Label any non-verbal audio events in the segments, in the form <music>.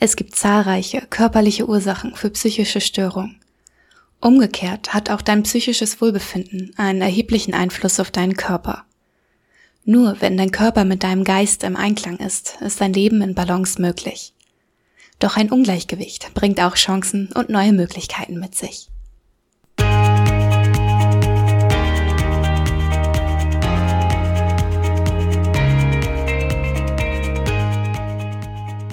Es gibt zahlreiche körperliche Ursachen für psychische Störungen. Umgekehrt hat auch dein psychisches Wohlbefinden einen erheblichen Einfluss auf deinen Körper. Nur wenn dein Körper mit deinem Geist im Einklang ist, ist dein Leben in Balance möglich. Doch ein Ungleichgewicht bringt auch Chancen und neue Möglichkeiten mit sich.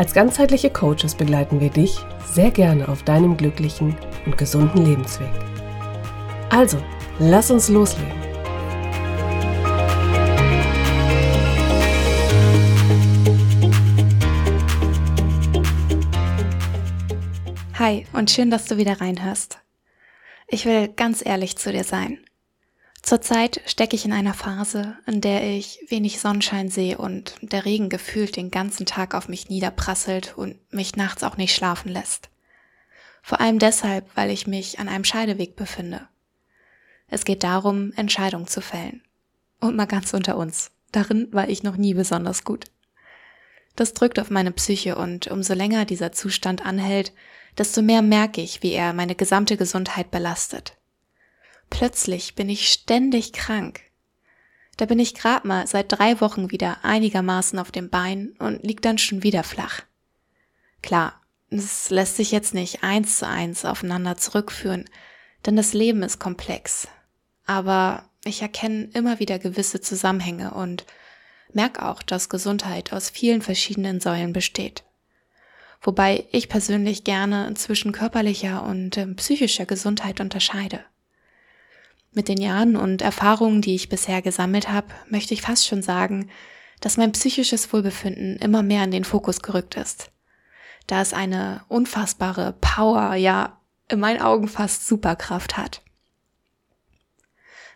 Als ganzheitliche Coaches begleiten wir dich sehr gerne auf deinem glücklichen und gesunden Lebensweg. Also, lass uns loslegen. Hi und schön, dass du wieder reinhörst. Ich will ganz ehrlich zu dir sein. Zurzeit stecke ich in einer Phase, in der ich wenig Sonnenschein sehe und der Regen gefühlt den ganzen Tag auf mich niederprasselt und mich nachts auch nicht schlafen lässt. Vor allem deshalb, weil ich mich an einem Scheideweg befinde. Es geht darum, Entscheidungen zu fällen. Und mal ganz unter uns. Darin war ich noch nie besonders gut. Das drückt auf meine Psyche und umso länger dieser Zustand anhält, desto mehr merke ich, wie er meine gesamte Gesundheit belastet. Plötzlich bin ich ständig krank. Da bin ich grad mal seit drei Wochen wieder einigermaßen auf dem Bein und lieg dann schon wieder flach. Klar, es lässt sich jetzt nicht eins zu eins aufeinander zurückführen, denn das Leben ist komplex. Aber ich erkenne immer wieder gewisse Zusammenhänge und merke auch, dass Gesundheit aus vielen verschiedenen Säulen besteht. Wobei ich persönlich gerne zwischen körperlicher und äh, psychischer Gesundheit unterscheide. Mit den Jahren und Erfahrungen, die ich bisher gesammelt habe, möchte ich fast schon sagen, dass mein psychisches Wohlbefinden immer mehr in den Fokus gerückt ist da es eine unfassbare Power, ja, in meinen Augen fast Superkraft hat.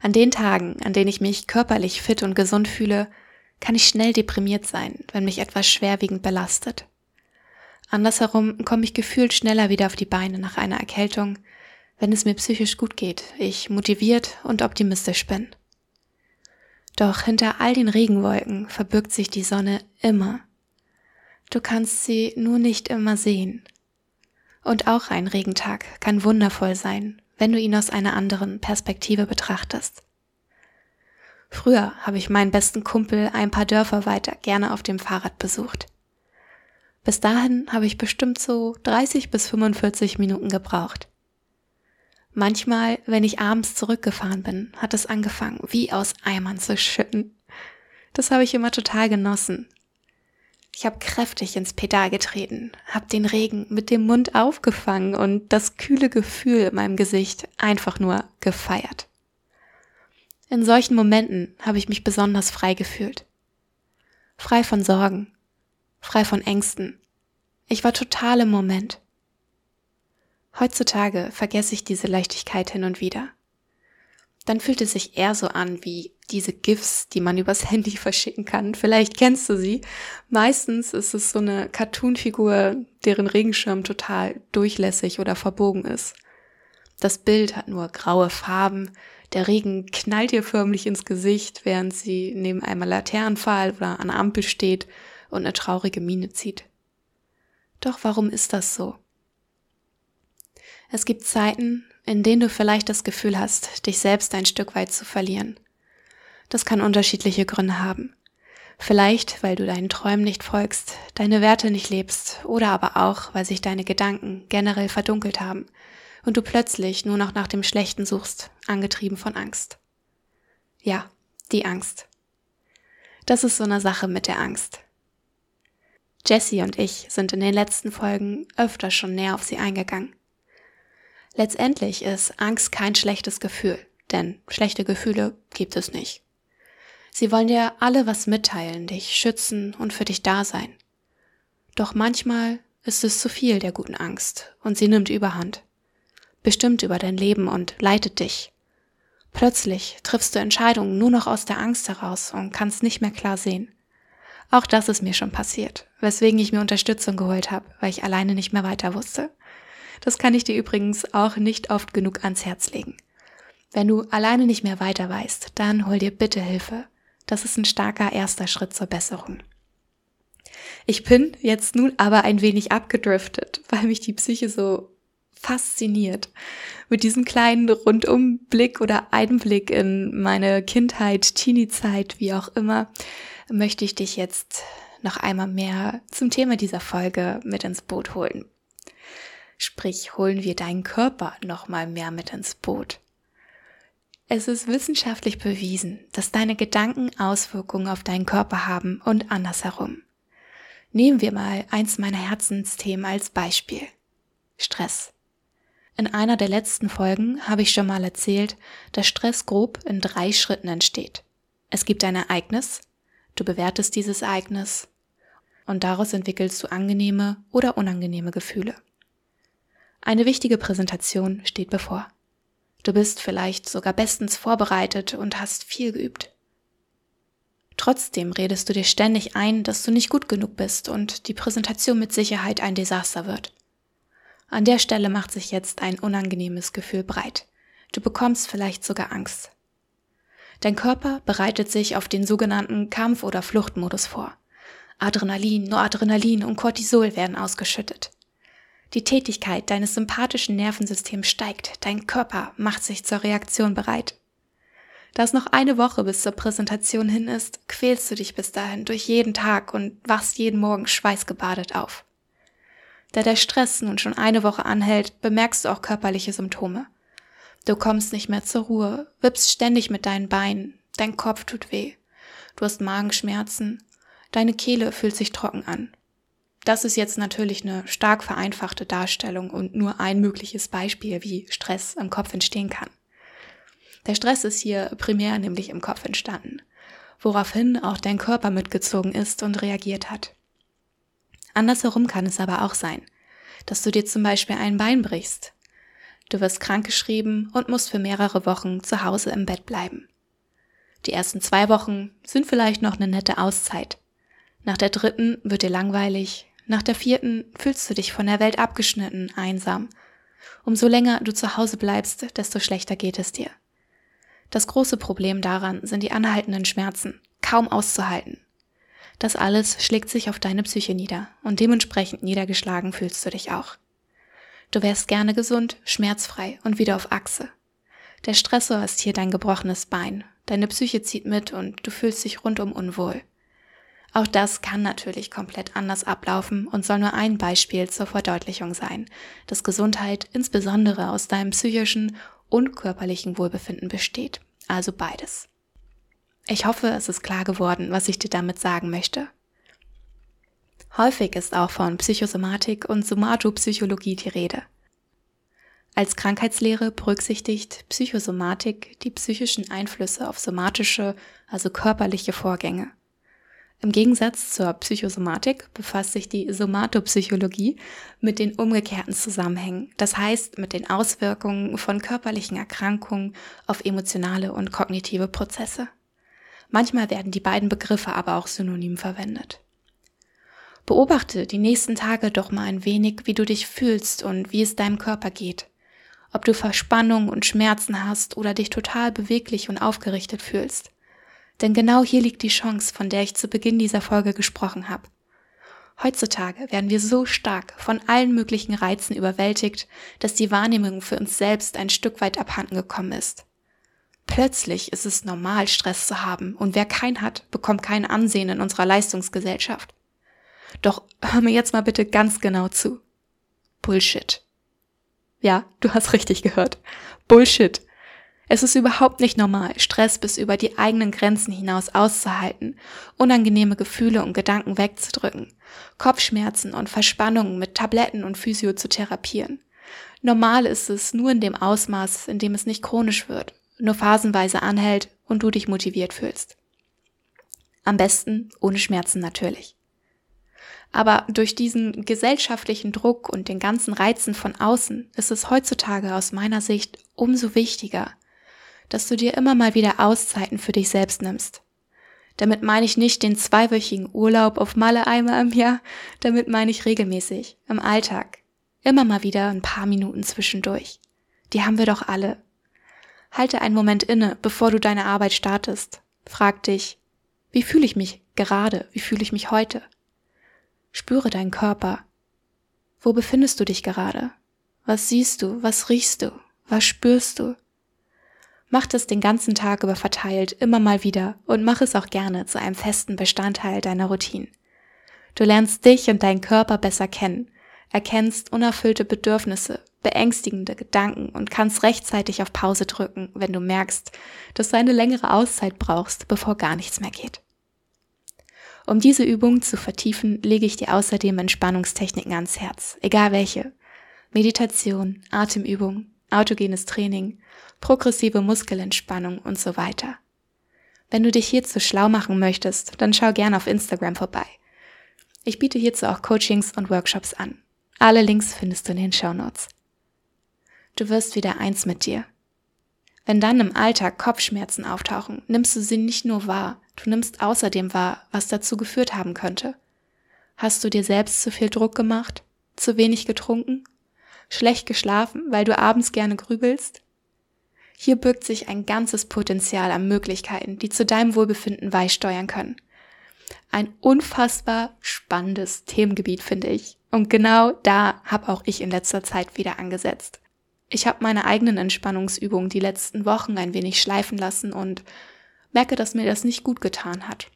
An den Tagen, an denen ich mich körperlich fit und gesund fühle, kann ich schnell deprimiert sein, wenn mich etwas schwerwiegend belastet. Andersherum komme ich gefühlt schneller wieder auf die Beine nach einer Erkältung, wenn es mir psychisch gut geht, ich motiviert und optimistisch bin. Doch hinter all den Regenwolken verbirgt sich die Sonne immer Du kannst sie nur nicht immer sehen. Und auch ein Regentag kann wundervoll sein, wenn du ihn aus einer anderen Perspektive betrachtest. Früher habe ich meinen besten Kumpel ein paar Dörfer weiter gerne auf dem Fahrrad besucht. Bis dahin habe ich bestimmt so 30 bis 45 Minuten gebraucht. Manchmal, wenn ich abends zurückgefahren bin, hat es angefangen, wie aus Eimern zu schütten. Das habe ich immer total genossen, ich habe kräftig ins Pedal getreten, habe den Regen mit dem Mund aufgefangen und das kühle Gefühl in meinem Gesicht einfach nur gefeiert. In solchen Momenten habe ich mich besonders frei gefühlt. Frei von Sorgen, frei von Ängsten. Ich war total im Moment. Heutzutage vergesse ich diese Leichtigkeit hin und wieder dann fühlt es sich eher so an wie diese GIFs, die man übers <laughs> Handy verschicken kann. Vielleicht kennst du sie. Meistens ist es so eine Cartoon-Figur, deren Regenschirm total durchlässig oder verbogen ist. Das Bild hat nur graue Farben, der Regen knallt ihr förmlich ins Gesicht, während sie neben einem Laternenpfahl oder der Ampel steht und eine traurige Miene zieht. Doch warum ist das so? Es gibt Zeiten, in denen du vielleicht das Gefühl hast, dich selbst ein Stück weit zu verlieren. Das kann unterschiedliche Gründe haben. Vielleicht, weil du deinen Träumen nicht folgst, deine Werte nicht lebst oder aber auch, weil sich deine Gedanken generell verdunkelt haben und du plötzlich nur noch nach dem Schlechten suchst, angetrieben von Angst. Ja, die Angst. Das ist so eine Sache mit der Angst. Jessie und ich sind in den letzten Folgen öfter schon näher auf sie eingegangen. Letztendlich ist Angst kein schlechtes Gefühl, denn schlechte Gefühle gibt es nicht. Sie wollen dir alle was mitteilen, dich schützen und für dich da sein. Doch manchmal ist es zu viel der guten Angst und sie nimmt überhand, bestimmt über dein Leben und leitet dich. Plötzlich triffst du Entscheidungen nur noch aus der Angst heraus und kannst nicht mehr klar sehen. Auch das ist mir schon passiert, weswegen ich mir Unterstützung geholt habe, weil ich alleine nicht mehr weiter wusste. Das kann ich dir übrigens auch nicht oft genug ans Herz legen. Wenn du alleine nicht mehr weiter weißt, dann hol dir bitte Hilfe. Das ist ein starker erster Schritt zur Besserung. Ich bin jetzt nun aber ein wenig abgedriftet, weil mich die Psyche so fasziniert. Mit diesem kleinen Rundumblick oder Einblick in meine Kindheit, Teenie-Zeit, wie auch immer, möchte ich dich jetzt noch einmal mehr zum Thema dieser Folge mit ins Boot holen. Sprich, holen wir deinen Körper noch mal mehr mit ins Boot. Es ist wissenschaftlich bewiesen, dass deine Gedanken Auswirkungen auf deinen Körper haben und andersherum. Nehmen wir mal eins meiner Herzensthemen als Beispiel. Stress. In einer der letzten Folgen habe ich schon mal erzählt, dass Stress grob in drei Schritten entsteht. Es gibt ein Ereignis, du bewertest dieses Ereignis und daraus entwickelst du angenehme oder unangenehme Gefühle. Eine wichtige Präsentation steht bevor. Du bist vielleicht sogar bestens vorbereitet und hast viel geübt. Trotzdem redest du dir ständig ein, dass du nicht gut genug bist und die Präsentation mit Sicherheit ein Desaster wird. An der Stelle macht sich jetzt ein unangenehmes Gefühl breit. Du bekommst vielleicht sogar Angst. Dein Körper bereitet sich auf den sogenannten Kampf- oder Fluchtmodus vor. Adrenalin, Noradrenalin und Cortisol werden ausgeschüttet. Die Tätigkeit deines sympathischen Nervensystems steigt, dein Körper macht sich zur Reaktion bereit. Da es noch eine Woche bis zur Präsentation hin ist, quälst du dich bis dahin durch jeden Tag und wachst jeden Morgen schweißgebadet auf. Da der Stress nun schon eine Woche anhält, bemerkst du auch körperliche Symptome. Du kommst nicht mehr zur Ruhe, wippst ständig mit deinen Beinen, dein Kopf tut weh, du hast Magenschmerzen, deine Kehle fühlt sich trocken an. Das ist jetzt natürlich eine stark vereinfachte Darstellung und nur ein mögliches Beispiel, wie Stress im Kopf entstehen kann. Der Stress ist hier primär nämlich im Kopf entstanden, woraufhin auch dein Körper mitgezogen ist und reagiert hat. Andersherum kann es aber auch sein, dass du dir zum Beispiel ein Bein brichst. Du wirst krankgeschrieben und musst für mehrere Wochen zu Hause im Bett bleiben. Die ersten zwei Wochen sind vielleicht noch eine nette Auszeit. Nach der dritten wird dir langweilig, nach der vierten fühlst du dich von der Welt abgeschnitten, einsam. Umso länger du zu Hause bleibst, desto schlechter geht es dir. Das große Problem daran sind die anhaltenden Schmerzen, kaum auszuhalten. Das alles schlägt sich auf deine Psyche nieder und dementsprechend niedergeschlagen fühlst du dich auch. Du wärst gerne gesund, schmerzfrei und wieder auf Achse. Der Stressor ist hier dein gebrochenes Bein, deine Psyche zieht mit und du fühlst dich rundum unwohl. Auch das kann natürlich komplett anders ablaufen und soll nur ein Beispiel zur Verdeutlichung sein, dass Gesundheit insbesondere aus deinem psychischen und körperlichen Wohlbefinden besteht, also beides. Ich hoffe, es ist klar geworden, was ich dir damit sagen möchte. Häufig ist auch von Psychosomatik und Somatopsychologie die Rede. Als Krankheitslehre berücksichtigt Psychosomatik die psychischen Einflüsse auf somatische, also körperliche Vorgänge. Im Gegensatz zur Psychosomatik befasst sich die Somatopsychologie mit den umgekehrten Zusammenhängen, das heißt mit den Auswirkungen von körperlichen Erkrankungen auf emotionale und kognitive Prozesse. Manchmal werden die beiden Begriffe aber auch synonym verwendet. Beobachte die nächsten Tage doch mal ein wenig, wie du dich fühlst und wie es deinem Körper geht. Ob du Verspannung und Schmerzen hast oder dich total beweglich und aufgerichtet fühlst. Denn genau hier liegt die Chance, von der ich zu Beginn dieser Folge gesprochen habe. Heutzutage werden wir so stark von allen möglichen Reizen überwältigt, dass die Wahrnehmung für uns selbst ein Stück weit abhanden gekommen ist. Plötzlich ist es normal, Stress zu haben, und wer keinen hat, bekommt kein Ansehen in unserer Leistungsgesellschaft. Doch hör mir jetzt mal bitte ganz genau zu. Bullshit. Ja, du hast richtig gehört. Bullshit. Es ist überhaupt nicht normal, Stress bis über die eigenen Grenzen hinaus auszuhalten, unangenehme Gefühle und Gedanken wegzudrücken, Kopfschmerzen und Verspannungen mit Tabletten und Physio zu therapieren. Normal ist es nur in dem Ausmaß, in dem es nicht chronisch wird nur phasenweise anhält und du dich motiviert fühlst. Am besten ohne Schmerzen natürlich. Aber durch diesen gesellschaftlichen Druck und den ganzen Reizen von außen ist es heutzutage aus meiner Sicht umso wichtiger, dass du dir immer mal wieder Auszeiten für dich selbst nimmst. Damit meine ich nicht den zweiwöchigen Urlaub auf Malle einmal im Jahr, damit meine ich regelmäßig, im Alltag. Immer mal wieder ein paar Minuten zwischendurch. Die haben wir doch alle. Halte einen Moment inne, bevor du deine Arbeit startest. Frag dich, wie fühle ich mich gerade? Wie fühle ich mich heute? Spüre deinen Körper. Wo befindest du dich gerade? Was siehst du? Was riechst du? Was spürst du? Mach das den ganzen Tag über verteilt, immer mal wieder und mach es auch gerne zu einem festen Bestandteil deiner Routine. Du lernst dich und deinen Körper besser kennen, erkennst unerfüllte Bedürfnisse, beängstigende Gedanken und kannst rechtzeitig auf Pause drücken, wenn du merkst, dass du eine längere Auszeit brauchst, bevor gar nichts mehr geht. Um diese Übung zu vertiefen, lege ich dir außerdem Entspannungstechniken ans Herz, egal welche. Meditation, Atemübung, autogenes Training, progressive Muskelentspannung und so weiter. Wenn du dich hierzu schlau machen möchtest, dann schau gerne auf Instagram vorbei. Ich biete hierzu auch Coachings und Workshops an. Alle Links findest du in den Show Notes. Du wirst wieder eins mit dir. Wenn dann im Alltag Kopfschmerzen auftauchen, nimmst du sie nicht nur wahr, du nimmst außerdem wahr, was dazu geführt haben könnte. Hast du dir selbst zu viel Druck gemacht? Zu wenig getrunken? Schlecht geschlafen, weil du abends gerne grübelst? Hier birgt sich ein ganzes Potenzial an Möglichkeiten, die zu deinem Wohlbefinden beisteuern können. Ein unfassbar spannendes Themengebiet, finde ich. Und genau da habe auch ich in letzter Zeit wieder angesetzt. Ich habe meine eigenen Entspannungsübungen die letzten Wochen ein wenig schleifen lassen und merke, dass mir das nicht gut getan hat.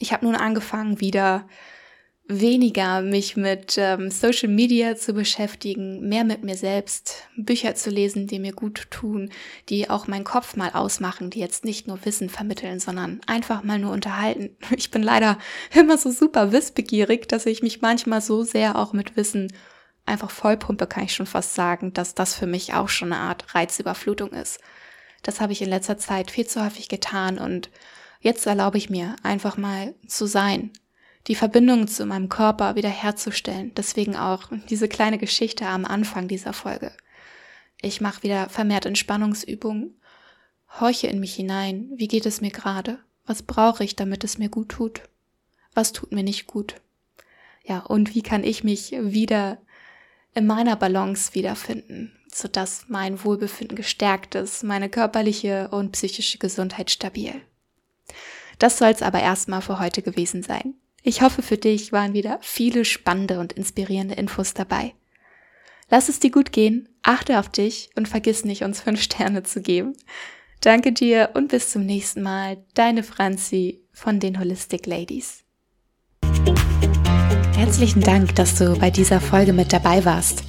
Ich habe nun angefangen, wieder weniger mich mit ähm, Social Media zu beschäftigen, mehr mit mir selbst, Bücher zu lesen, die mir gut tun, die auch meinen Kopf mal ausmachen, die jetzt nicht nur Wissen vermitteln, sondern einfach mal nur unterhalten. <laughs> Ich bin leider immer so super wissbegierig, dass ich mich manchmal so sehr auch mit Wissen einfach vollpumpe, kann ich schon fast sagen, dass das für mich auch schon eine Art Reizüberflutung ist. Das habe ich in letzter Zeit viel zu häufig getan und jetzt erlaube ich mir einfach mal zu sein, die Verbindung zu meinem Körper wiederherzustellen. Deswegen auch diese kleine Geschichte am Anfang dieser Folge. Ich mache wieder vermehrt Entspannungsübungen, horche in mich hinein. Wie geht es mir gerade? Was brauche ich, damit es mir gut tut? Was tut mir nicht gut? Ja, und wie kann ich mich wieder in meiner Balance wiederfinden, sodass mein Wohlbefinden gestärkt ist, meine körperliche und psychische Gesundheit stabil. Das soll es aber erstmal für heute gewesen sein. Ich hoffe, für dich waren wieder viele spannende und inspirierende Infos dabei. Lass es dir gut gehen, achte auf dich und vergiss nicht, uns fünf Sterne zu geben. Danke dir und bis zum nächsten Mal. Deine Franzi von den Holistic Ladies. Herzlichen Dank, dass du bei dieser Folge mit dabei warst.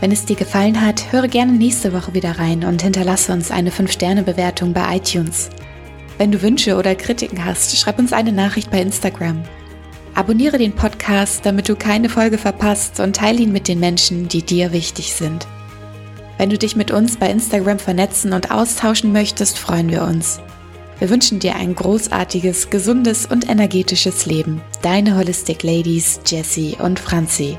Wenn es dir gefallen hat, höre gerne nächste Woche wieder rein und hinterlasse uns eine 5-Sterne-Bewertung bei iTunes. Wenn du Wünsche oder Kritiken hast, schreib uns eine Nachricht bei Instagram. Abonniere den Podcast, damit du keine Folge verpasst und teile ihn mit den Menschen, die dir wichtig sind. Wenn du dich mit uns bei Instagram vernetzen und austauschen möchtest, freuen wir uns. Wir wünschen dir ein großartiges, gesundes und energetisches Leben. Deine Holistic Ladies Jessie und Franzi.